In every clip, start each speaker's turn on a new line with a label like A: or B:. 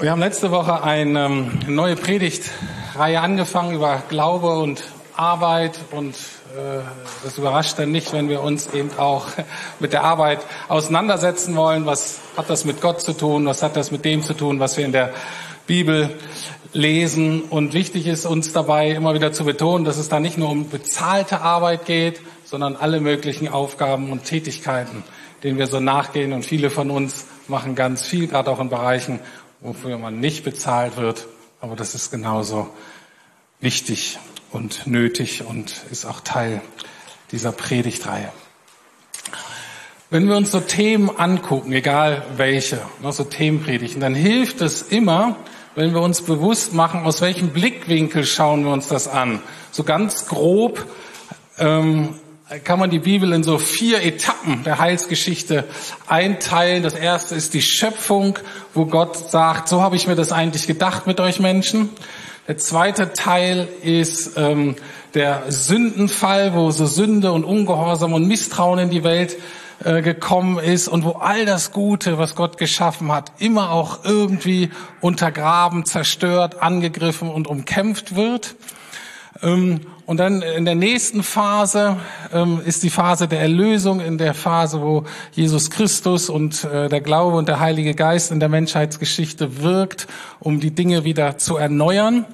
A: Wir haben letzte Woche eine ähm, neue Predigtreihe angefangen über Glaube und Arbeit und äh, das überrascht dann nicht, wenn wir uns eben auch mit der Arbeit auseinandersetzen wollen. Was hat das mit Gott zu tun? Was hat das mit dem zu tun, was wir in der Bibel lesen? Und wichtig ist uns dabei immer wieder zu betonen, dass es da nicht nur um bezahlte Arbeit geht, sondern alle möglichen Aufgaben und Tätigkeiten, denen wir so nachgehen. Und viele von uns machen ganz viel, gerade auch in Bereichen, wofür man nicht bezahlt wird. Aber das ist genauso wichtig und nötig und ist auch Teil dieser Predigtreihe. Wenn wir uns so Themen angucken, egal welche, ne, so Themenpredigten, dann hilft es immer, wenn wir uns bewusst machen, aus welchem Blickwinkel schauen wir uns das an. So ganz grob ähm, kann man die Bibel in so vier Etappen der Heilsgeschichte einteilen. Das erste ist die Schöpfung, wo Gott sagt, so habe ich mir das eigentlich gedacht mit euch Menschen. Der zweite Teil ist ähm, der Sündenfall, wo so Sünde und Ungehorsam und Misstrauen in die Welt äh, gekommen ist und wo all das Gute, was Gott geschaffen hat, immer auch irgendwie untergraben, zerstört, angegriffen und umkämpft wird. Ähm, und dann in der nächsten Phase ähm, ist die Phase der Erlösung, in der Phase, wo Jesus Christus und äh, der Glaube und der Heilige Geist in der Menschheitsgeschichte wirkt, um die Dinge wieder zu erneuern.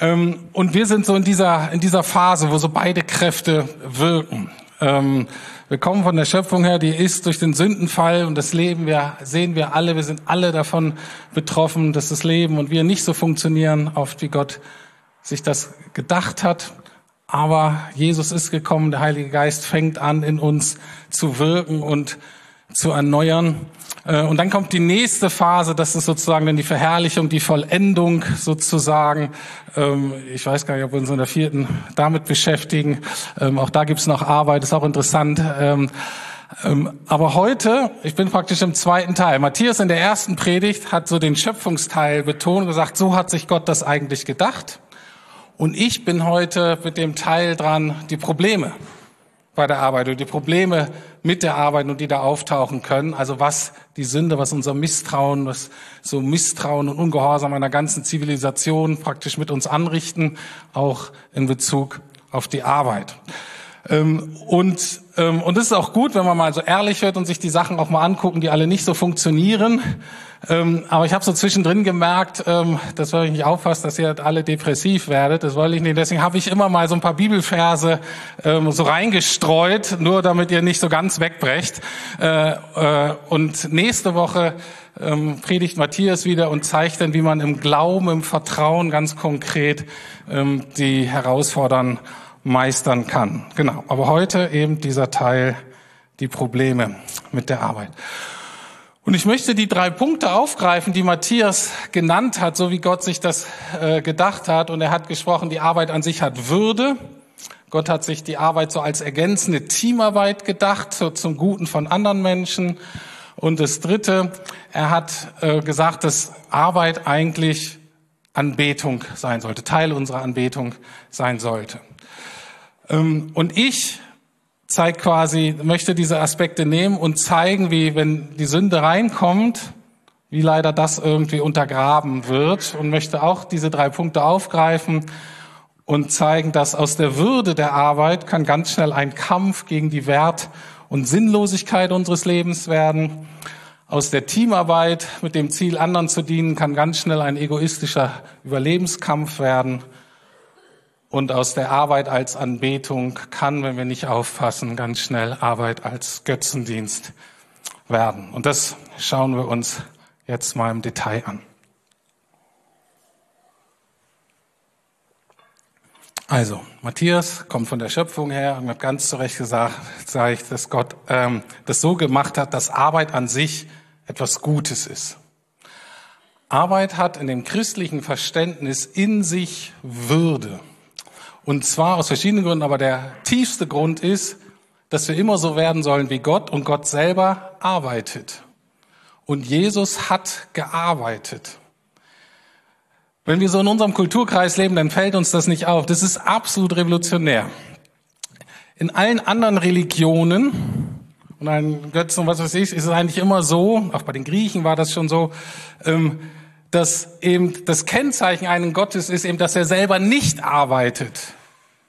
A: Ähm, und wir sind so in dieser, in dieser Phase, wo so beide Kräfte wirken. Wir kommen von der Schöpfung her, die ist durch den Sündenfall und das Leben, wir sehen wir alle, wir sind alle davon betroffen, dass das Leben und wir nicht so funktionieren, oft wie Gott sich das gedacht hat. Aber Jesus ist gekommen, der Heilige Geist fängt an, in uns zu wirken und zu erneuern. Äh, und dann kommt die nächste Phase, das ist sozusagen dann die Verherrlichung, die Vollendung sozusagen. Ähm, ich weiß gar nicht, ob wir uns in der vierten damit beschäftigen. Ähm, auch da gibt's noch Arbeit, ist auch interessant. Ähm, aber heute, ich bin praktisch im zweiten Teil. Matthias in der ersten Predigt hat so den Schöpfungsteil betont und gesagt, so hat sich Gott das eigentlich gedacht. Und ich bin heute mit dem Teil dran, die Probleme bei der Arbeit und die Probleme mit der Arbeit und die da auftauchen können. Also was die Sünde, was unser Misstrauen, was so Misstrauen und Ungehorsam einer ganzen Zivilisation praktisch mit uns anrichten, auch in Bezug auf die Arbeit. Ähm, und, ähm, und es ist auch gut, wenn man mal so ehrlich wird und sich die Sachen auch mal angucken, die alle nicht so funktionieren. Ähm, aber ich habe so zwischendrin gemerkt, das soll ich nicht auffassen, dass ihr alle depressiv werdet. Das wollte ich nicht. Deswegen habe ich immer mal so ein paar Bibelverse so reingestreut, nur damit ihr nicht so ganz wegbrecht. Äh, äh, und nächste Woche predigt Matthias wieder und zeigt dann, wie man im Glauben, im Vertrauen ganz konkret die Herausforderungen meistern kann. Genau. Aber heute eben dieser Teil, die Probleme mit der Arbeit. Und ich möchte die drei Punkte aufgreifen, die Matthias genannt hat, so wie Gott sich das äh, gedacht hat. Und er hat gesprochen, die Arbeit an sich hat Würde. Gott hat sich die Arbeit so als ergänzende Teamarbeit gedacht, so zum Guten von anderen Menschen. Und das Dritte, er hat äh, gesagt, dass Arbeit eigentlich Anbetung sein sollte, Teil unserer Anbetung sein sollte. Ähm, und ich zeige quasi, möchte diese Aspekte nehmen und zeigen, wie, wenn die Sünde reinkommt, wie leider das irgendwie untergraben wird und möchte auch diese drei Punkte aufgreifen und zeigen, dass aus der Würde der Arbeit kann ganz schnell ein Kampf gegen die Wert und Sinnlosigkeit unseres Lebens werden. Aus der Teamarbeit mit dem Ziel, anderen zu dienen, kann ganz schnell ein egoistischer Überlebenskampf werden. Und aus der Arbeit als Anbetung kann, wenn wir nicht aufpassen, ganz schnell Arbeit als Götzendienst werden. Und das schauen wir uns jetzt mal im Detail an. Also, Matthias kommt von der Schöpfung her und hat ganz zu Recht gesagt, ich, dass Gott ähm, das so gemacht hat, dass Arbeit an sich etwas Gutes ist. Arbeit hat in dem christlichen Verständnis in sich Würde. Und zwar aus verschiedenen Gründen, aber der tiefste Grund ist, dass wir immer so werden sollen wie Gott und Gott selber arbeitet. Und Jesus hat gearbeitet. Wenn wir so in unserem Kulturkreis leben, dann fällt uns das nicht auf. Das ist absolut revolutionär. In allen anderen Religionen und einen Götzen und was weiß ich, ist es eigentlich immer so, auch bei den Griechen war das schon so, ähm, dass eben das Kennzeichen einen Gottes ist eben, dass er selber nicht arbeitet,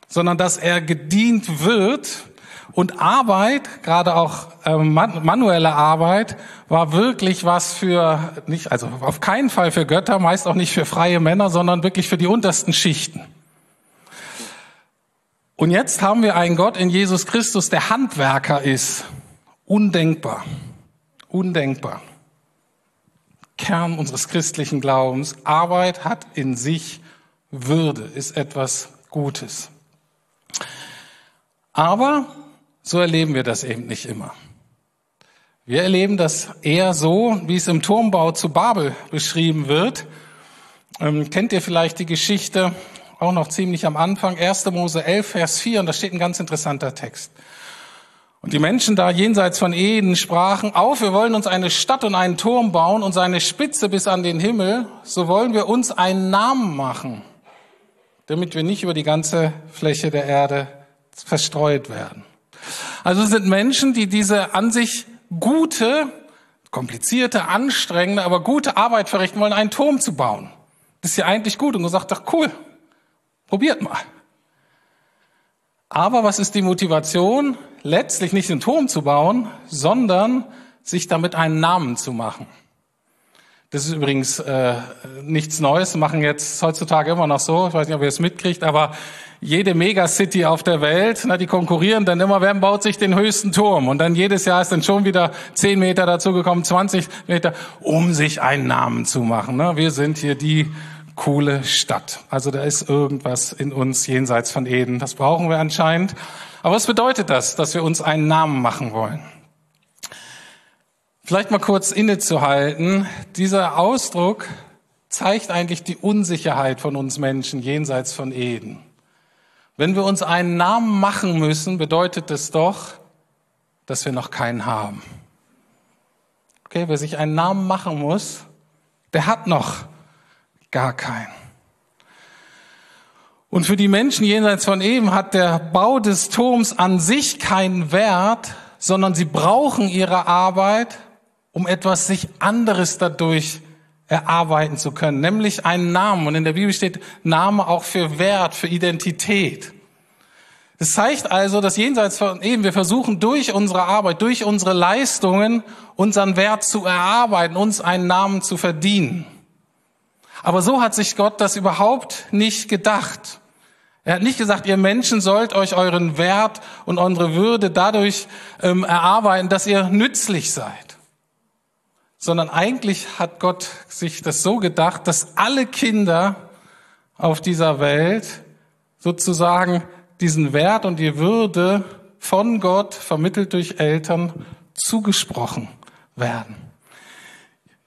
A: sondern dass er gedient wird. Und Arbeit, gerade auch ähm, manuelle Arbeit, war wirklich was für nicht, also auf keinen Fall für Götter, meist auch nicht für freie Männer, sondern wirklich für die untersten Schichten. Und jetzt haben wir einen Gott in Jesus Christus, der Handwerker ist. Undenkbar. Undenkbar. Kern unseres christlichen Glaubens. Arbeit hat in sich Würde, ist etwas Gutes. Aber so erleben wir das eben nicht immer. Wir erleben das eher so, wie es im Turmbau zu Babel beschrieben wird. Ähm, kennt ihr vielleicht die Geschichte, auch noch ziemlich am Anfang, 1. Mose 11, Vers 4, und da steht ein ganz interessanter Text. Und die Menschen da jenseits von Eden sprachen, auf, wir wollen uns eine Stadt und einen Turm bauen und seine Spitze bis an den Himmel, so wollen wir uns einen Namen machen, damit wir nicht über die ganze Fläche der Erde verstreut werden. Also es sind Menschen, die diese an sich gute, komplizierte, anstrengende, aber gute Arbeit verrichten wollen, einen Turm zu bauen. Das ist ja eigentlich gut. Und gesagt, doch cool, probiert mal. Aber was ist die Motivation? Letztlich nicht den Turm zu bauen, sondern sich damit einen Namen zu machen. Das ist übrigens äh, nichts Neues, machen jetzt heutzutage immer noch so. Ich weiß nicht, ob ihr es mitkriegt, aber jede Megacity auf der Welt, na, die konkurrieren dann immer, wer baut sich den höchsten Turm? Und dann jedes Jahr ist dann schon wieder 10 Meter dazugekommen, 20 Meter, um sich einen Namen zu machen. Ne? Wir sind hier die coole Stadt. Also da ist irgendwas in uns jenseits von Eden. Das brauchen wir anscheinend. Aber was bedeutet das, dass wir uns einen Namen machen wollen? Vielleicht mal kurz innezuhalten. Dieser Ausdruck zeigt eigentlich die Unsicherheit von uns Menschen jenseits von Eden. Wenn wir uns einen Namen machen müssen, bedeutet es doch, dass wir noch keinen haben. Okay, wer sich einen Namen machen muss, der hat noch gar keinen. Und für die Menschen jenseits von eben hat der Bau des Turms an sich keinen Wert, sondern sie brauchen ihre Arbeit, um etwas sich anderes dadurch erarbeiten zu können, nämlich einen Namen. Und in der Bibel steht Name auch für Wert, für Identität. Es zeigt also, dass jenseits von eben wir versuchen durch unsere Arbeit, durch unsere Leistungen unseren Wert zu erarbeiten, uns einen Namen zu verdienen. Aber so hat sich Gott das überhaupt nicht gedacht. Er hat nicht gesagt, ihr Menschen sollt euch euren Wert und eure Würde dadurch ähm, erarbeiten, dass ihr nützlich seid. Sondern eigentlich hat Gott sich das so gedacht, dass alle Kinder auf dieser Welt sozusagen diesen Wert und die Würde von Gott, vermittelt durch Eltern, zugesprochen werden.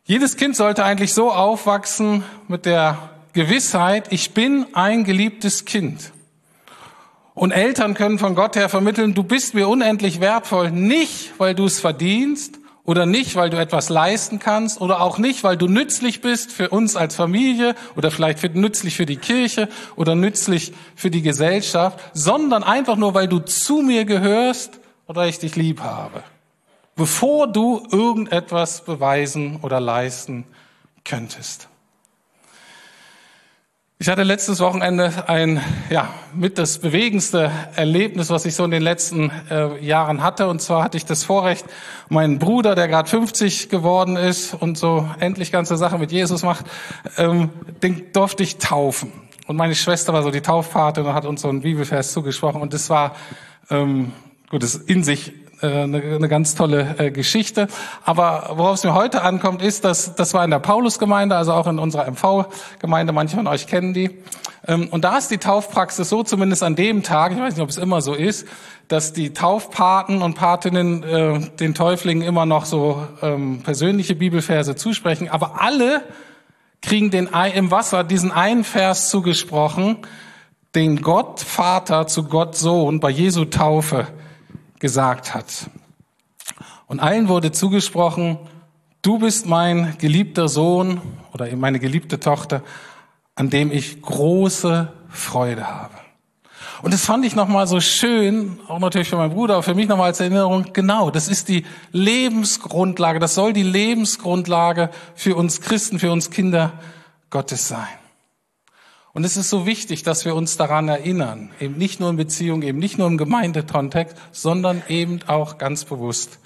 A: Jedes Kind sollte eigentlich so aufwachsen mit der Gewissheit, ich bin ein geliebtes Kind. Und Eltern können von Gott her vermitteln, du bist mir unendlich wertvoll, nicht weil du es verdienst oder nicht weil du etwas leisten kannst oder auch nicht weil du nützlich bist für uns als Familie oder vielleicht für, nützlich für die Kirche oder nützlich für die Gesellschaft, sondern einfach nur weil du zu mir gehörst oder ich dich lieb habe bevor du irgendetwas beweisen oder leisten könntest. Ich hatte letztes Wochenende ein, ja, mit das bewegendste Erlebnis, was ich so in den letzten äh, Jahren hatte. Und zwar hatte ich das Vorrecht, meinen Bruder, der gerade 50 geworden ist und so endlich ganze Sache mit Jesus macht, ähm, den durfte ich taufen. Und meine Schwester war so die Taufpate und hat uns so ein Bibelvers zugesprochen. Und das war, ähm, gut, das in sich eine, eine ganz tolle äh, Geschichte. Aber worauf es mir heute ankommt, ist, dass das war in der Paulusgemeinde, also auch in unserer MV-Gemeinde. Manche von euch kennen die. Ähm, und da ist die Taufpraxis so, zumindest an dem Tag, ich weiß nicht, ob es immer so ist, dass die Taufpaten und Patinnen äh, den Täuflingen immer noch so ähm, persönliche Bibelverse zusprechen. Aber alle kriegen den im Wasser diesen einen Vers zugesprochen, den Gott Vater zu Gott Sohn bei Jesu Taufe gesagt hat. Und allen wurde zugesprochen, du bist mein geliebter Sohn oder meine geliebte Tochter, an dem ich große Freude habe. Und das fand ich nochmal so schön, auch natürlich für meinen Bruder, für mich nochmal als Erinnerung, genau, das ist die Lebensgrundlage, das soll die Lebensgrundlage für uns Christen, für uns Kinder Gottes sein. Und es ist so wichtig, dass wir uns daran erinnern, eben nicht nur in Beziehung, eben nicht nur im Gemeindekontext, sondern eben auch ganz bewusst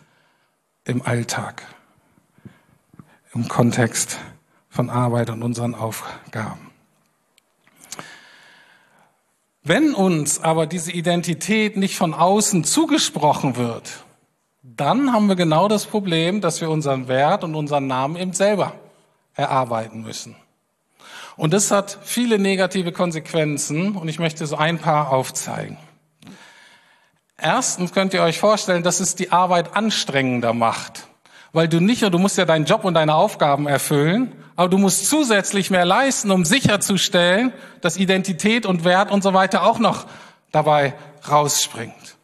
A: im Alltag, im Kontext von Arbeit und unseren Aufgaben. Wenn uns aber diese Identität nicht von außen zugesprochen wird, dann haben wir genau das Problem, dass wir unseren Wert und unseren Namen eben selber erarbeiten müssen. Und das hat viele negative Konsequenzen und ich möchte so ein paar aufzeigen. Erstens könnt ihr euch vorstellen, dass es die Arbeit anstrengender macht. Weil du nicht nur, du musst ja deinen Job und deine Aufgaben erfüllen, aber du musst zusätzlich mehr leisten, um sicherzustellen, dass Identität und Wert und so weiter auch noch dabei rausspringt.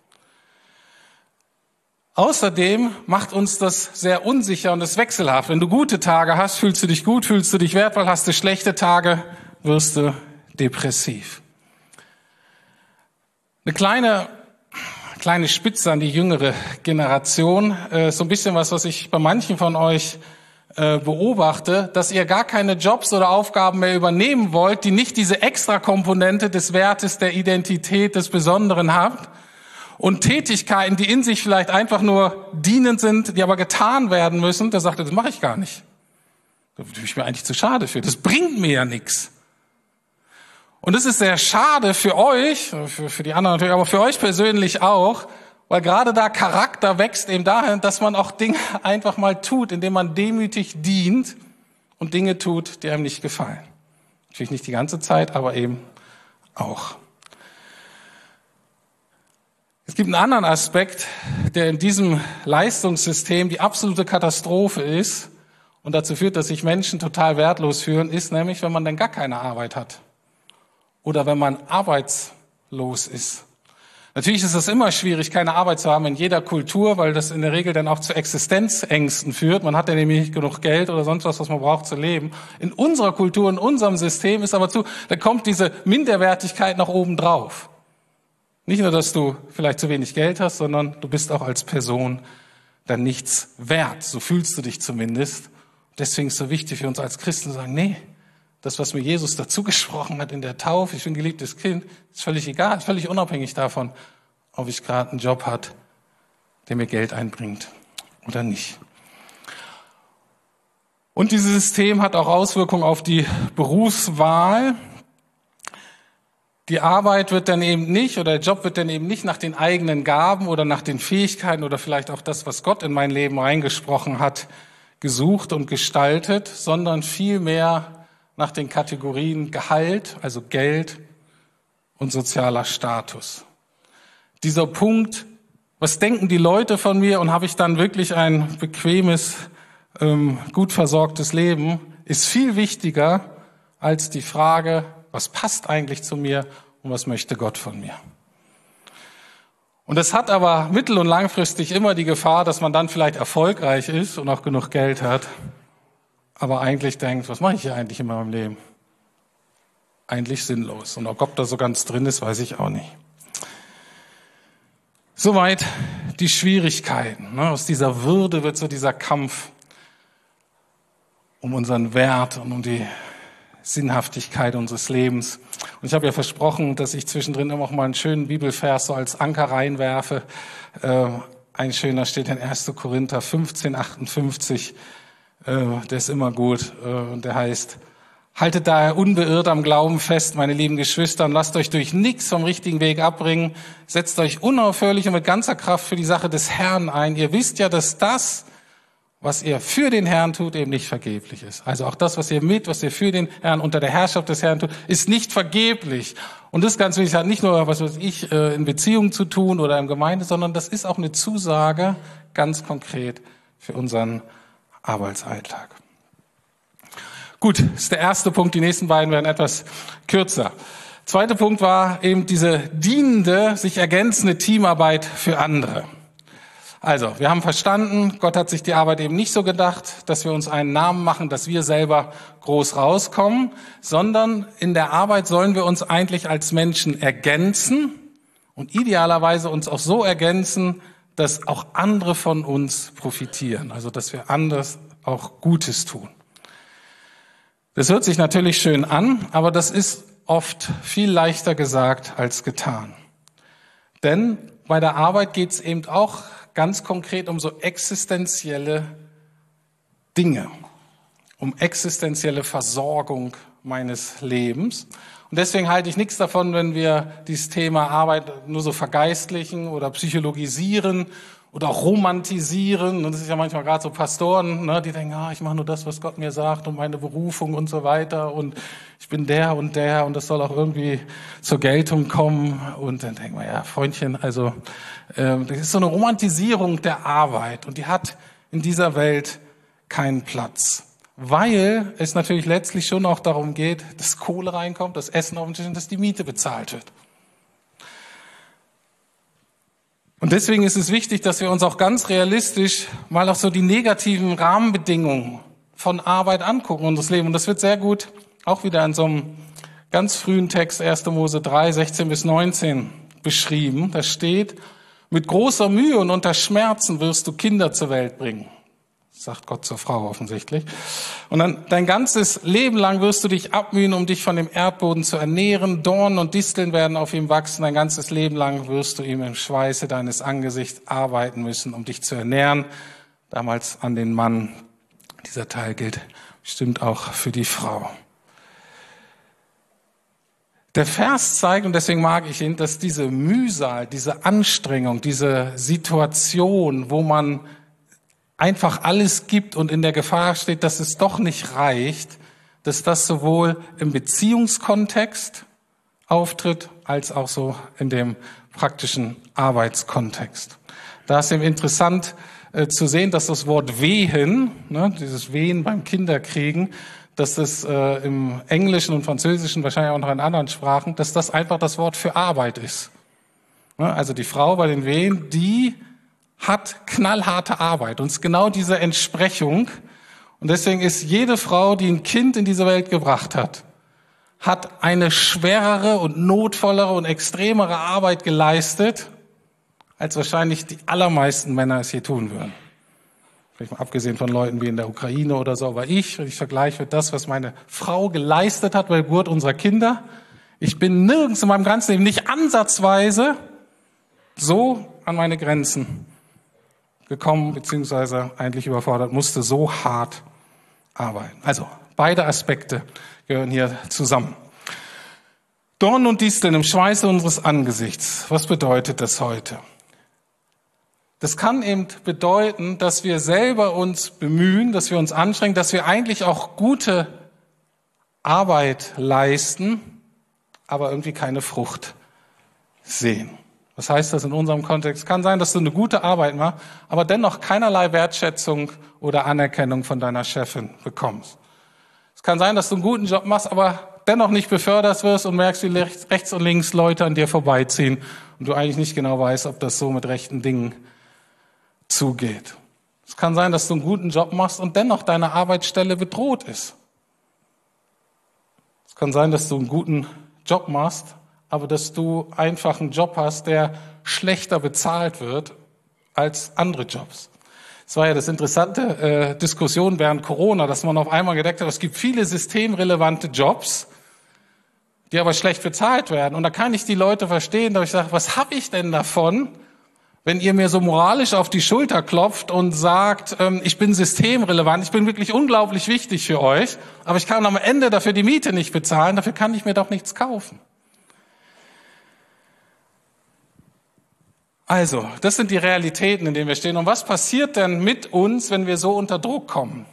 A: Außerdem macht uns das sehr unsicher und ist wechselhaft. Wenn du gute Tage hast, fühlst du dich gut, fühlst du dich wertvoll, hast du schlechte Tage, wirst du depressiv. Eine kleine, kleine Spitze an die jüngere Generation, äh, so ein bisschen was, was ich bei manchen von euch äh, beobachte, dass ihr gar keine Jobs oder Aufgaben mehr übernehmen wollt, die nicht diese Extrakomponente des Wertes, der Identität, des Besonderen habt, und Tätigkeiten, die in sich vielleicht einfach nur dienend sind, die aber getan werden müssen, da sagt er, das mache ich gar nicht. Da bin ich mir eigentlich zu schade für. Das bringt mir ja nichts. Und es ist sehr schade für euch, für, für die anderen natürlich, aber für euch persönlich auch, weil gerade da Charakter wächst eben dahin, dass man auch Dinge einfach mal tut, indem man demütig dient und Dinge tut, die einem nicht gefallen. Natürlich nicht die ganze Zeit, aber eben auch. Es gibt einen anderen Aspekt, der in diesem Leistungssystem die absolute Katastrophe ist und dazu führt, dass sich Menschen total wertlos fühlen, ist nämlich, wenn man dann gar keine Arbeit hat oder wenn man arbeitslos ist. Natürlich ist es immer schwierig, keine Arbeit zu haben in jeder Kultur, weil das in der Regel dann auch zu Existenzängsten führt. Man hat ja nämlich nicht genug Geld oder sonst was, was man braucht zu leben. In unserer Kultur, in unserem System ist aber zu, da kommt diese Minderwertigkeit noch oben drauf. Nicht nur, dass du vielleicht zu wenig Geld hast, sondern du bist auch als Person dann nichts wert. So fühlst du dich zumindest. Deswegen ist es so wichtig für uns als Christen zu sagen, nee, das, was mir Jesus dazu gesprochen hat in der Taufe, ich bin geliebtes Kind, ist völlig egal, völlig unabhängig davon, ob ich gerade einen Job hat, der mir Geld einbringt oder nicht. Und dieses System hat auch Auswirkungen auf die Berufswahl. Die Arbeit wird dann eben nicht oder der Job wird dann eben nicht nach den eigenen Gaben oder nach den Fähigkeiten oder vielleicht auch das, was Gott in mein Leben reingesprochen hat, gesucht und gestaltet, sondern vielmehr nach den Kategorien Gehalt, also Geld und sozialer Status. Dieser Punkt, was denken die Leute von mir und habe ich dann wirklich ein bequemes, ähm, gut versorgtes Leben, ist viel wichtiger als die Frage, was passt eigentlich zu mir und was möchte Gott von mir? Und es hat aber mittel- und langfristig immer die Gefahr, dass man dann vielleicht erfolgreich ist und auch genug Geld hat, aber eigentlich denkt, was mache ich hier eigentlich in meinem Leben? Eigentlich sinnlos. Und ob da so ganz drin ist, weiß ich auch nicht. Soweit die Schwierigkeiten. Ne? Aus dieser Würde wird so dieser Kampf um unseren Wert und um die Sinnhaftigkeit unseres Lebens. Und ich habe ja versprochen, dass ich zwischendrin immer auch mal einen schönen Bibelvers so als Anker reinwerfe. Äh, ein schöner steht in 1. Korinther 15, 58. Äh, der ist immer gut. Äh, und der heißt, Haltet daher unbeirrt am Glauben fest, meine lieben Geschwister, und lasst euch durch nichts vom richtigen Weg abbringen. Setzt euch unaufhörlich und mit ganzer Kraft für die Sache des Herrn ein. Ihr wisst ja, dass das, was ihr für den Herrn tut, eben nicht vergeblich ist. Also auch das, was ihr mit, was ihr für den Herrn unter der Herrschaft des Herrn tut, ist nicht vergeblich. Und das ganz wichtig hat nicht nur, was weiß ich, äh, in Beziehungen zu tun oder in Gemeinde, sondern das ist auch eine Zusage ganz konkret für unseren Arbeitsalltag. Gut, das ist der erste Punkt. Die nächsten beiden werden etwas kürzer. Zweiter Punkt war eben diese dienende, sich ergänzende Teamarbeit für andere. Also, wir haben verstanden, Gott hat sich die Arbeit eben nicht so gedacht, dass wir uns einen Namen machen, dass wir selber groß rauskommen, sondern in der Arbeit sollen wir uns eigentlich als Menschen ergänzen und idealerweise uns auch so ergänzen, dass auch andere von uns profitieren, also dass wir anders auch Gutes tun. Das hört sich natürlich schön an, aber das ist oft viel leichter gesagt als getan. Denn bei der Arbeit geht es eben auch ganz konkret um so existenzielle Dinge, um existenzielle Versorgung meines Lebens. Und deswegen halte ich nichts davon, wenn wir dieses Thema Arbeit nur so vergeistlichen oder psychologisieren oder auch romantisieren. Und das ist ja manchmal gerade so Pastoren, ne, die denken, ah, ich mache nur das, was Gott mir sagt und meine Berufung und so weiter. Und ich bin der und der und das soll auch irgendwie zur Geltung kommen. Und dann denken wir, ja, Freundchen, also äh, das ist so eine Romantisierung der Arbeit und die hat in dieser Welt keinen Platz weil es natürlich letztlich schon auch darum geht, dass Kohle reinkommt, dass Essen auf dem Tisch und dass die Miete bezahlt wird. Und deswegen ist es wichtig, dass wir uns auch ganz realistisch mal auch so die negativen Rahmenbedingungen von Arbeit angucken, unseres Lebens. Und das wird sehr gut auch wieder in so einem ganz frühen Text 1. Mose 3, 16 bis 19 beschrieben. Da steht, mit großer Mühe und unter Schmerzen wirst du Kinder zur Welt bringen sagt Gott zur Frau offensichtlich. Und dann dein ganzes Leben lang wirst du dich abmühen, um dich von dem Erdboden zu ernähren. Dornen und Disteln werden auf ihm wachsen. Dein ganzes Leben lang wirst du ihm im Schweiße deines Angesichts arbeiten müssen, um dich zu ernähren. Damals an den Mann. Dieser Teil gilt bestimmt auch für die Frau. Der Vers zeigt, und deswegen mag ich ihn, dass diese Mühsal, diese Anstrengung, diese Situation, wo man einfach alles gibt und in der Gefahr steht, dass es doch nicht reicht, dass das sowohl im Beziehungskontext auftritt, als auch so in dem praktischen Arbeitskontext. Da ist eben interessant äh, zu sehen, dass das Wort wehen, ne, dieses Wehen beim Kinderkriegen, dass das äh, im Englischen und Französischen, wahrscheinlich auch noch in anderen Sprachen, dass das einfach das Wort für Arbeit ist. Ne, also die Frau bei den Wehen, die hat knallharte Arbeit und ist genau diese Entsprechung. Und deswegen ist jede Frau, die ein Kind in diese Welt gebracht hat, hat eine schwerere und notvollere und extremere Arbeit geleistet, als wahrscheinlich die allermeisten Männer es hier tun würden. Vielleicht mal abgesehen von Leuten wie in der Ukraine oder so, aber ich, wenn ich vergleiche mit das, was meine Frau geleistet hat bei Geburt unserer Kinder, ich bin nirgends in meinem ganzen Leben nicht ansatzweise so an meine Grenzen gekommen, beziehungsweise eigentlich überfordert, musste so hart arbeiten. Also beide Aspekte gehören hier zusammen. Dorn und Disteln im Schweiße unseres Angesichts. Was bedeutet das heute? Das kann eben bedeuten, dass wir selber uns bemühen, dass wir uns anstrengen, dass wir eigentlich auch gute Arbeit leisten, aber irgendwie keine Frucht sehen. Was heißt das in unserem Kontext? Kann sein, dass du eine gute Arbeit machst, aber dennoch keinerlei Wertschätzung oder Anerkennung von deiner Chefin bekommst. Es kann sein, dass du einen guten Job machst, aber dennoch nicht befördert wirst und merkst, wie rechts und links Leute an dir vorbeiziehen und du eigentlich nicht genau weißt, ob das so mit rechten Dingen zugeht. Es kann sein, dass du einen guten Job machst und dennoch deine Arbeitsstelle bedroht ist. Es kann sein, dass du einen guten Job machst, aber dass du einfach einen Job hast, der schlechter bezahlt wird als andere Jobs. Es war ja das interessante äh, Diskussion während Corona, dass man auf einmal gedeckt hat, es gibt viele systemrelevante Jobs, die aber schlecht bezahlt werden. Und da kann ich die Leute verstehen, dass ich sage, was habe ich denn davon, wenn ihr mir so moralisch auf die Schulter klopft und sagt, ähm, ich bin systemrelevant, ich bin wirklich unglaublich wichtig für euch, aber ich kann am Ende dafür die Miete nicht bezahlen, dafür kann ich mir doch nichts kaufen. Also, das sind die Realitäten, in denen wir stehen. Und was passiert denn mit uns, wenn wir so unter Druck kommen?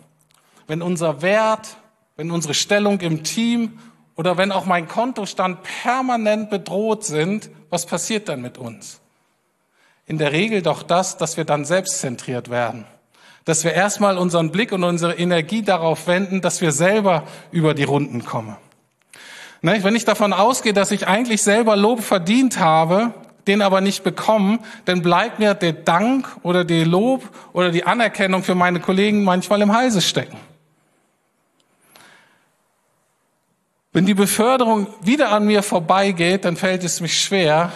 A: Wenn unser Wert, wenn unsere Stellung im Team oder wenn auch mein Kontostand permanent bedroht sind, was passiert dann mit uns? In der Regel doch das, dass wir dann selbstzentriert werden. Dass wir erstmal unseren Blick und unsere Energie darauf wenden, dass wir selber über die Runden kommen. Wenn ich davon ausgehe, dass ich eigentlich selber Lob verdient habe, den aber nicht bekommen, dann bleibt mir der Dank oder der Lob oder die Anerkennung für meine Kollegen manchmal im Halse stecken. Wenn die Beförderung wieder an mir vorbeigeht, dann fällt es mich schwer,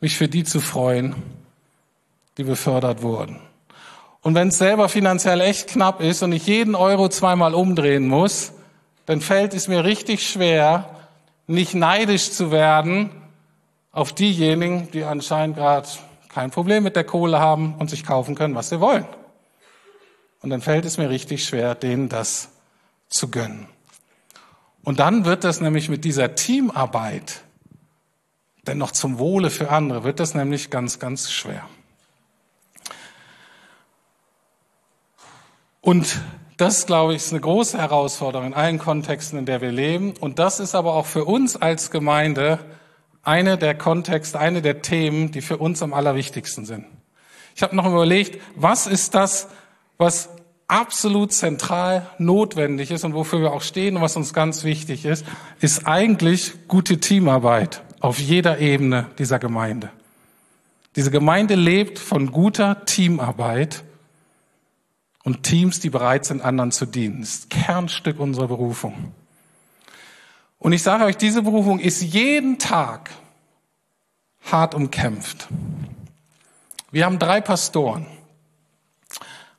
A: mich für die zu freuen, die befördert wurden. Und wenn es selber finanziell echt knapp ist und ich jeden Euro zweimal umdrehen muss, dann fällt es mir richtig schwer, nicht neidisch zu werden auf diejenigen, die anscheinend gerade kein Problem mit der Kohle haben und sich kaufen können, was sie wollen. Und dann fällt es mir richtig schwer, denen das zu gönnen. Und dann wird das nämlich mit dieser Teamarbeit, denn noch zum Wohle für andere, wird das nämlich ganz, ganz schwer. Und das, glaube ich, ist eine große Herausforderung in allen Kontexten, in der wir leben. Und das ist aber auch für uns als Gemeinde eine der Kontexte, eine der Themen, die für uns am allerwichtigsten sind. Ich habe noch überlegt, was ist das, was absolut zentral notwendig ist und wofür wir auch stehen und was uns ganz wichtig ist, ist eigentlich gute Teamarbeit auf jeder Ebene dieser Gemeinde. Diese Gemeinde lebt von guter Teamarbeit und Teams, die bereit sind, anderen zu dienen. Das ist Kernstück unserer Berufung. Und ich sage euch, diese Berufung ist jeden Tag hart umkämpft. Wir haben drei Pastoren.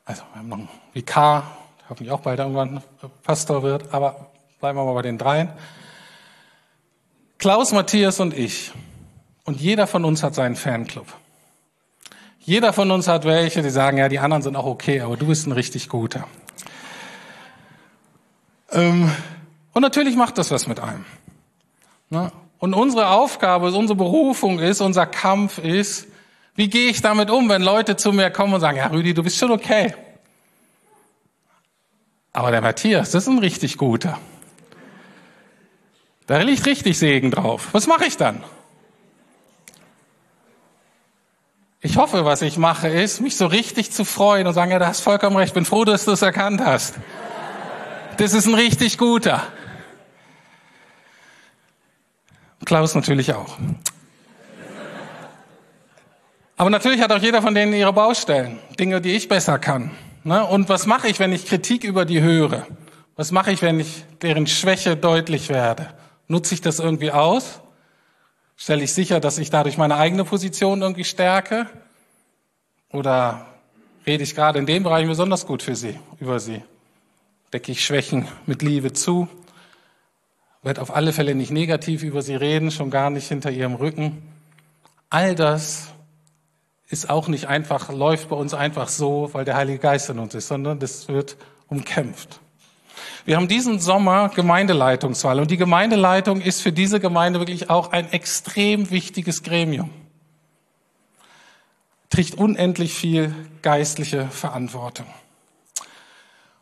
A: Also wir haben noch einen Vikar, der hoffentlich auch bald irgendwann Pastor wird, aber bleiben wir mal bei den dreien. Klaus, Matthias und ich. Und jeder von uns hat seinen Fanclub. Jeder von uns hat welche, die sagen, ja, die anderen sind auch okay, aber du bist ein richtig guter. Ähm, und natürlich macht das was mit einem. Ne? Und unsere Aufgabe, unsere Berufung ist, unser Kampf ist, wie gehe ich damit um, wenn Leute zu mir kommen und sagen, ja, Rüdi, du bist schon okay. Aber der Matthias, das ist ein richtig guter. Da liegt richtig Segen drauf. Was mache ich dann? Ich hoffe, was ich mache, ist, mich so richtig zu freuen und sagen, ja, du hast vollkommen recht, bin froh, dass du es erkannt hast. Das ist ein richtig guter. Klaus natürlich auch. Aber natürlich hat auch jeder von denen ihre Baustellen, Dinge, die ich besser kann. Ne? Und was mache ich, wenn ich Kritik über die höre? Was mache ich, wenn ich deren Schwäche deutlich werde? Nutze ich das irgendwie aus? Stelle ich sicher, dass ich dadurch meine eigene Position irgendwie stärke? Oder rede ich gerade in dem Bereich besonders gut für sie, über sie? Decke ich Schwächen mit Liebe zu? Werde auf alle Fälle nicht negativ über sie reden, schon gar nicht hinter ihrem Rücken. All das ist auch nicht einfach, läuft bei uns einfach so, weil der Heilige Geist in uns ist, sondern das wird umkämpft. Wir haben diesen Sommer Gemeindeleitungswahl und die Gemeindeleitung ist für diese Gemeinde wirklich auch ein extrem wichtiges Gremium. Trägt unendlich viel geistliche Verantwortung.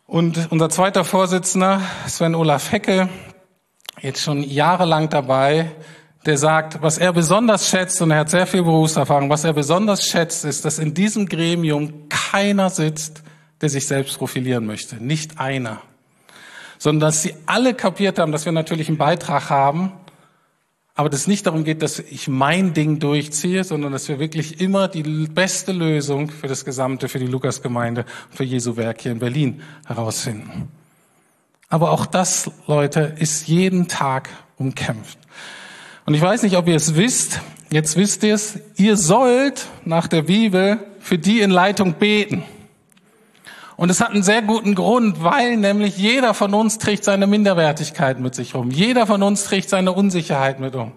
A: Und unser zweiter Vorsitzender, Sven Olaf Hecke, jetzt schon jahrelang dabei, der sagt, was er besonders schätzt, und er hat sehr viel Berufserfahrung, was er besonders schätzt, ist, dass in diesem Gremium keiner sitzt, der sich selbst profilieren möchte. Nicht einer sondern dass sie alle kapiert haben, dass wir natürlich einen Beitrag haben, aber dass es nicht darum geht, dass ich mein Ding durchziehe, sondern dass wir wirklich immer die beste Lösung für das Gesamte, für die Lukasgemeinde, für Jesu Werk hier in Berlin herausfinden. Aber auch das, Leute, ist jeden Tag umkämpft. Und ich weiß nicht, ob ihr es wisst, jetzt wisst ihr es, ihr sollt nach der Bibel für die in Leitung beten. Und es hat einen sehr guten Grund, weil nämlich jeder von uns trägt seine Minderwertigkeit mit sich rum. Jeder von uns trägt seine Unsicherheit mit um.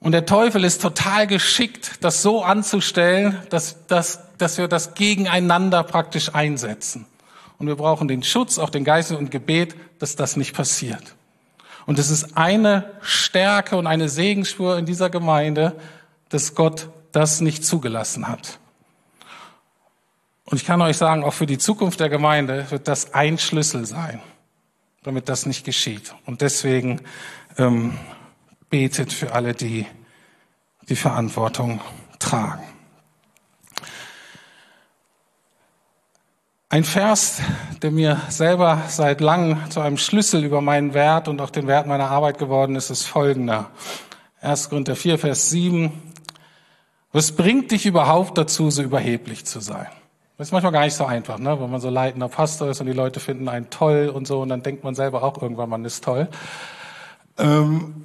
A: Und der Teufel ist total geschickt, das so anzustellen, dass, dass, dass wir das gegeneinander praktisch einsetzen. Und wir brauchen den Schutz, auch den Geist und Gebet, dass das nicht passiert. Und es ist eine Stärke und eine Segensspur in dieser Gemeinde, dass Gott das nicht zugelassen hat. Und ich kann euch sagen, auch für die Zukunft der Gemeinde wird das ein Schlüssel sein, damit das nicht geschieht. Und deswegen ähm, betet für alle, die die Verantwortung tragen. Ein Vers, der mir selber seit langem zu einem Schlüssel über meinen Wert und auch den Wert meiner Arbeit geworden ist, ist folgender. 1. Korinther 4, Vers 7. Was bringt dich überhaupt dazu, so überheblich zu sein? Das ist manchmal gar nicht so einfach, ne? wenn man so leitender Pastor ist und die Leute finden einen toll und so und dann denkt man selber auch irgendwann, man ist toll. Ähm,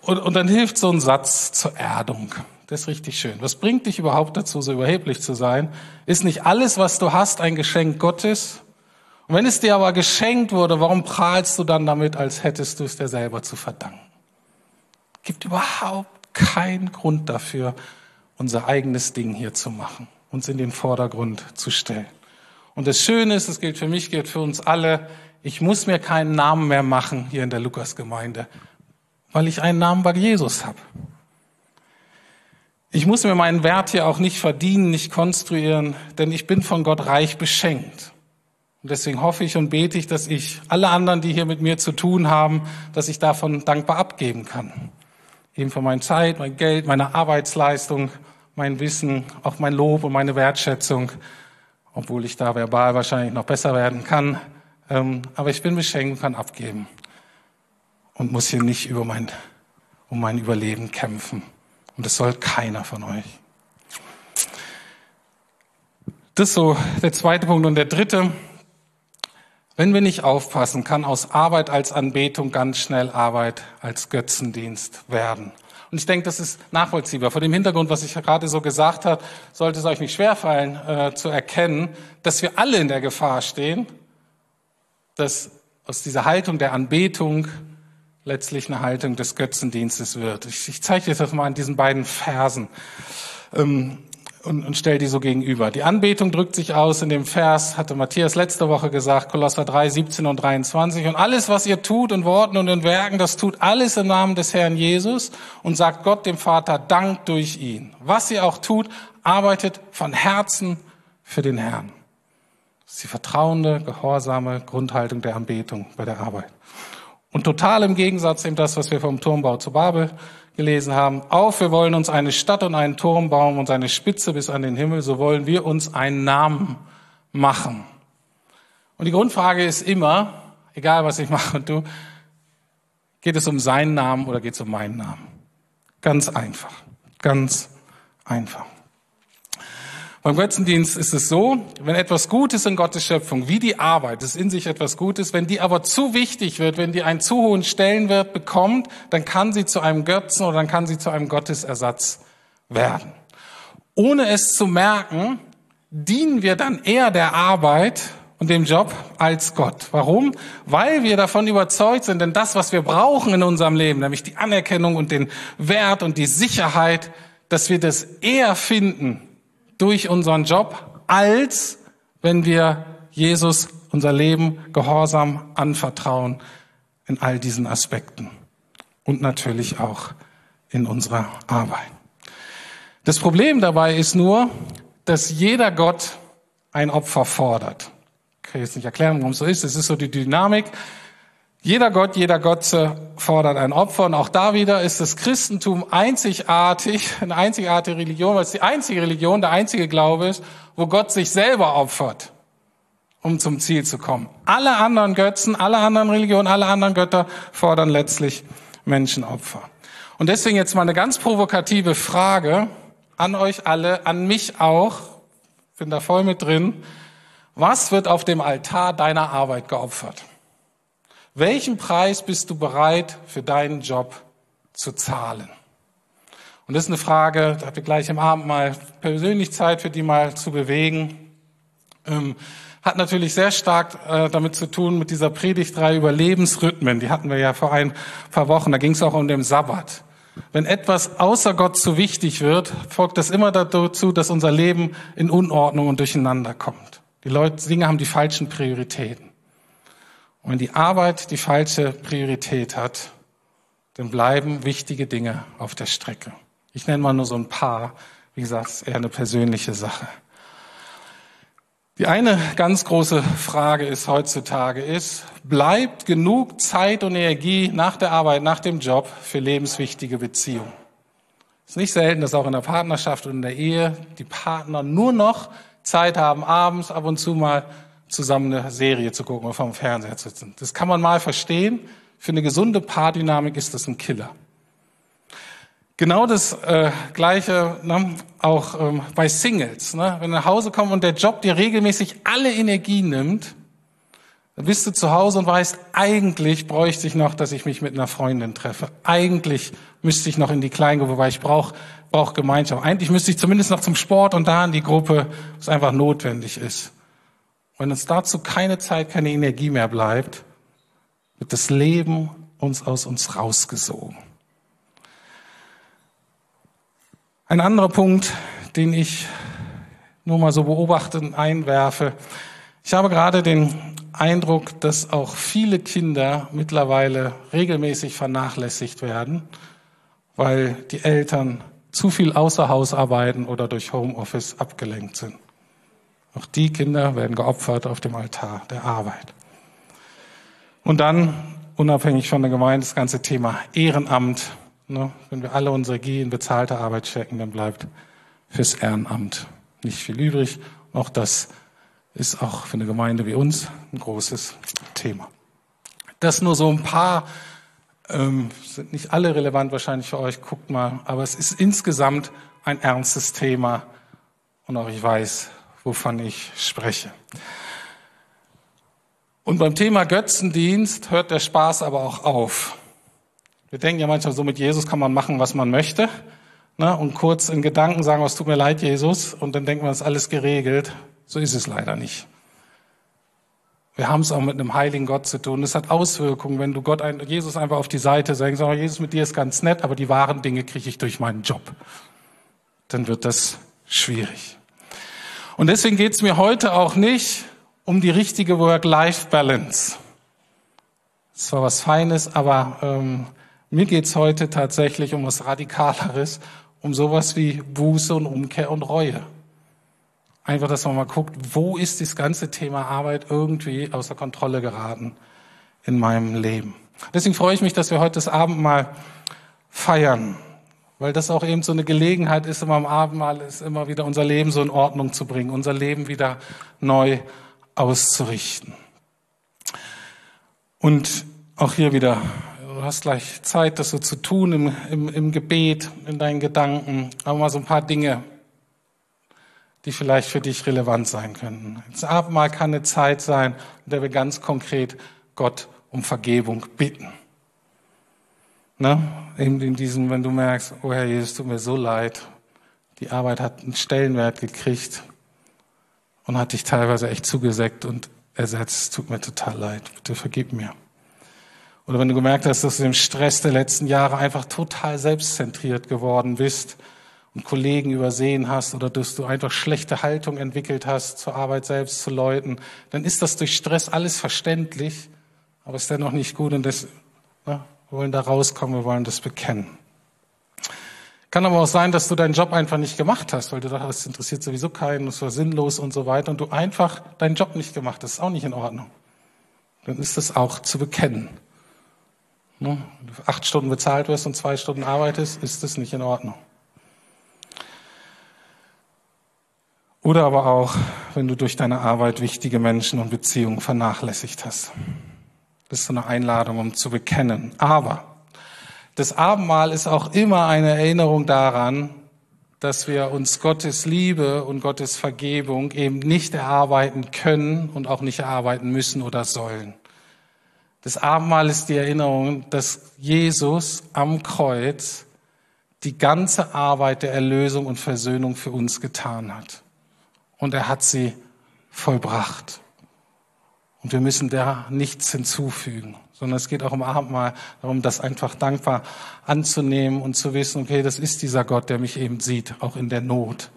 A: und, und dann hilft so ein Satz zur Erdung. Das ist richtig schön. Was bringt dich überhaupt dazu, so überheblich zu sein? Ist nicht alles, was du hast, ein Geschenk Gottes? Und wenn es dir aber geschenkt wurde, warum prahlst du dann damit, als hättest du es dir selber zu verdanken? Gibt überhaupt keinen Grund dafür, unser eigenes Ding hier zu machen, uns in den Vordergrund zu stellen. Und das Schöne ist, das gilt für mich, gilt für uns alle, ich muss mir keinen Namen mehr machen hier in der Lukasgemeinde, weil ich einen Namen bei Jesus habe. Ich muss mir meinen Wert hier auch nicht verdienen, nicht konstruieren, denn ich bin von Gott reich beschenkt. Und deswegen hoffe ich und bete ich, dass ich alle anderen, die hier mit mir zu tun haben, dass ich davon dankbar abgeben kann. Eben von meiner Zeit, mein Geld, meiner Arbeitsleistung, mein Wissen, auch mein Lob und meine Wertschätzung, obwohl ich da verbal wahrscheinlich noch besser werden kann. Ähm, aber ich bin beschenkt und kann abgeben und muss hier nicht über mein, um mein Überleben kämpfen. Und das soll keiner von euch. Das ist so der zweite Punkt. Und der dritte, wenn wir nicht aufpassen, kann aus Arbeit als Anbetung ganz schnell Arbeit als Götzendienst werden. Und ich denke, das ist nachvollziehbar. Vor dem Hintergrund, was ich gerade so gesagt habe, sollte es euch nicht schwerfallen äh, zu erkennen, dass wir alle in der Gefahr stehen, dass aus dieser Haltung der Anbetung letztlich eine Haltung des Götzendienstes wird. Ich, ich zeige dir das mal an diesen beiden Versen ähm, und, und stelle die so gegenüber. Die Anbetung drückt sich aus in dem Vers, hatte Matthias letzte Woche gesagt, Kolosser 3, 17 und 23. Und alles, was ihr tut in Worten und in Werken, das tut alles im Namen des Herrn Jesus und sagt Gott dem Vater Dank durch ihn. Was ihr auch tut, arbeitet von Herzen für den Herrn. Das ist die vertrauende, gehorsame Grundhaltung der Anbetung bei der Arbeit. Und total im Gegensatz dem das, was wir vom Turmbau zu Babel gelesen haben. Auf, wir wollen uns eine Stadt und einen Turm bauen und seine Spitze bis an den Himmel, so wollen wir uns einen Namen machen. Und die Grundfrage ist immer, egal was ich mache und du, geht es um seinen Namen oder geht es um meinen Namen? Ganz einfach. Ganz einfach. Beim Götzendienst ist es so, wenn etwas Gutes in Gottes Schöpfung, wie die Arbeit, ist in sich etwas Gutes, wenn die aber zu wichtig wird, wenn die einen zu hohen Stellenwert bekommt, dann kann sie zu einem Götzen oder dann kann sie zu einem Gottesersatz werden. Ohne es zu merken, dienen wir dann eher der Arbeit und dem Job als Gott. Warum? Weil wir davon überzeugt sind, denn das, was wir brauchen in unserem Leben, nämlich die Anerkennung und den Wert und die Sicherheit, dass wir das eher finden durch unseren Job, als wenn wir Jesus unser Leben gehorsam anvertrauen in all diesen Aspekten und natürlich auch in unserer Arbeit. Das Problem dabei ist nur, dass jeder Gott ein Opfer fordert. Ich kann jetzt nicht erklären, warum es so ist. Es ist so die Dynamik. Jeder Gott, jeder Gotze fordert ein Opfer. Und auch da wieder ist das Christentum einzigartig, eine einzigartige Religion, weil es die einzige Religion, der einzige Glaube ist, wo Gott sich selber opfert, um zum Ziel zu kommen. Alle anderen Götzen, alle anderen Religionen, alle anderen Götter fordern letztlich Menschenopfer. Und deswegen jetzt mal eine ganz provokative Frage an euch alle, an mich auch, bin da voll mit drin. Was wird auf dem Altar deiner Arbeit geopfert? Welchen Preis bist du bereit für deinen Job zu zahlen? Und das ist eine Frage, da habt ihr gleich im Abend mal persönlich Zeit für die mal zu bewegen. Ähm, hat natürlich sehr stark äh, damit zu tun mit dieser Predigtreihe über Lebensrhythmen. Die hatten wir ja vor ein paar Wochen. Da ging es auch um den Sabbat. Wenn etwas außer Gott zu wichtig wird, folgt das immer dazu, dass unser Leben in Unordnung und Durcheinander kommt. Die Leute, Dinge haben die falschen Prioritäten. Und wenn die Arbeit die falsche Priorität hat, dann bleiben wichtige Dinge auf der Strecke. Ich nenne mal nur so ein paar. Wie gesagt, eher eine persönliche Sache. Die eine ganz große Frage ist heutzutage ist, bleibt genug Zeit und Energie nach der Arbeit, nach dem Job für lebenswichtige Beziehungen? Es ist nicht selten, dass auch in der Partnerschaft und in der Ehe die Partner nur noch Zeit haben, abends ab und zu mal zusammen eine Serie zu gucken oder vom Fernseher zu sitzen. Das kann man mal verstehen. Für eine gesunde Paardynamik ist das ein Killer. Genau das äh, Gleiche ne, auch ähm, bei Singles. Ne? Wenn du nach Hause kommst und der Job dir regelmäßig alle Energie nimmt, dann bist du zu Hause und weißt, eigentlich bräuchte ich noch, dass ich mich mit einer Freundin treffe. Eigentlich müsste ich noch in die Kleingruppe, weil ich brauche brauch Gemeinschaft. Eigentlich müsste ich zumindest noch zum Sport und da in die Gruppe, was einfach notwendig ist. Wenn uns dazu keine Zeit, keine Energie mehr bleibt, wird das Leben uns aus uns rausgesogen. Ein anderer Punkt, den ich nur mal so beobachtend einwerfe. Ich habe gerade den Eindruck, dass auch viele Kinder mittlerweile regelmäßig vernachlässigt werden, weil die Eltern zu viel außer Haus arbeiten oder durch Homeoffice abgelenkt sind. Auch die Kinder werden geopfert auf dem Altar der Arbeit. Und dann, unabhängig von der Gemeinde, das ganze Thema Ehrenamt. Ne? Wenn wir alle unsere G in bezahlte Arbeit stecken, dann bleibt fürs Ehrenamt nicht viel übrig. Auch das ist auch für eine Gemeinde wie uns ein großes Thema. Das nur so ein paar, ähm, sind nicht alle relevant wahrscheinlich für euch, guckt mal, aber es ist insgesamt ein ernstes Thema und auch ich weiß, wovon ich spreche. Und beim Thema Götzendienst hört der Spaß aber auch auf. Wir denken ja manchmal so, mit Jesus kann man machen, was man möchte. Ne? Und kurz in Gedanken sagen, was tut mir leid, Jesus. Und dann man, es ist alles geregelt. So ist es leider nicht. Wir haben es auch mit einem heiligen Gott zu tun. Es hat Auswirkungen, wenn du Gott, ein, Jesus einfach auf die Seite sagst, sag, Jesus, mit dir ist ganz nett, aber die wahren Dinge kriege ich durch meinen Job. Dann wird das schwierig. Und deswegen geht es mir heute auch nicht um die richtige Work-Life-Balance. Das war was Feines, aber ähm, mir geht es heute tatsächlich um was Radikaleres, um sowas wie Buße und Umkehr und Reue. Einfach, dass man mal guckt, wo ist das ganze Thema Arbeit irgendwie außer Kontrolle geraten in meinem Leben. Deswegen freue ich mich, dass wir heute das Abendmahl feiern, weil das auch eben so eine Gelegenheit ist, immer am Abendmahl ist immer wieder unser Leben so in Ordnung zu bringen, unser Leben wieder neu auszurichten. Und auch hier wieder, du hast gleich Zeit, das so zu tun im, im, im Gebet, in deinen Gedanken, aber mal so ein paar Dinge die vielleicht für dich relevant sein könnten. Das Abendmahl kann eine Zeit sein, in der wir ganz konkret Gott um Vergebung bitten. Ne? Eben in diesem, wenn du merkst, oh Herr Jesus, tut mir so leid, die Arbeit hat einen Stellenwert gekriegt und hat dich teilweise echt zugesäckt und ersetzt, tut mir total leid, bitte vergib mir. Oder wenn du gemerkt hast, dass du im Stress der letzten Jahre einfach total selbstzentriert geworden bist und Kollegen übersehen hast oder dass du einfach schlechte Haltung entwickelt hast zur Arbeit selbst, zu Leuten, dann ist das durch Stress alles verständlich, aber ist dennoch nicht gut und das, na, ne, wir wollen da rauskommen, wir wollen das bekennen. Kann aber auch sein, dass du deinen Job einfach nicht gemacht hast, weil du dachtest, das interessiert sowieso keinen, das war sinnlos und so weiter und du einfach deinen Job nicht gemacht hast. Das ist auch nicht in Ordnung. Dann ist das auch zu bekennen. Ne? Wenn du acht Stunden bezahlt wirst und zwei Stunden arbeitest, ist das nicht in Ordnung. Oder aber auch, wenn du durch deine Arbeit wichtige Menschen und Beziehungen vernachlässigt hast. Das ist so eine Einladung, um zu bekennen. Aber das Abendmahl ist auch immer eine Erinnerung daran, dass wir uns Gottes Liebe und Gottes Vergebung eben nicht erarbeiten können und auch nicht erarbeiten müssen oder sollen. Das Abendmahl ist die Erinnerung, dass Jesus am Kreuz die ganze Arbeit der Erlösung und Versöhnung für uns getan hat und er hat sie vollbracht. Und wir müssen da nichts hinzufügen, sondern es geht auch im Abendmahl darum, das einfach dankbar anzunehmen und zu wissen, okay, das ist dieser Gott, der mich eben sieht, auch in der Not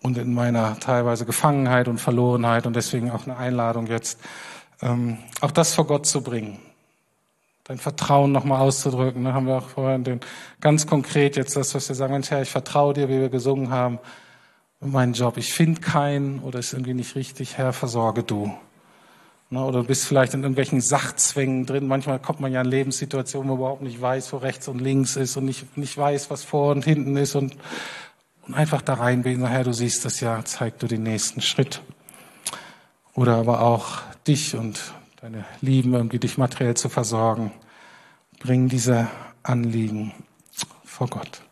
A: und in meiner teilweise Gefangenheit und Verlorenheit und deswegen auch eine Einladung jetzt, ähm, auch das vor Gott zu bringen. Dein Vertrauen nochmal auszudrücken. Da haben wir auch vorhin den, ganz konkret jetzt das, was wir sagen, Mensch Herr, ich vertraue dir, wie wir gesungen haben meinen Job, ich finde keinen oder ist irgendwie nicht richtig, Herr, versorge du. Ne, oder du bist vielleicht in irgendwelchen Sachzwängen drin. Manchmal kommt man ja in Lebenssituationen, wo man überhaupt nicht weiß, wo rechts und links ist und nicht, nicht weiß, was vor und hinten ist und, und einfach da reinbeten, Herr, du siehst das ja, zeig du den nächsten Schritt. Oder aber auch dich und deine Lieben irgendwie dich materiell zu versorgen. Bring diese Anliegen vor Gott.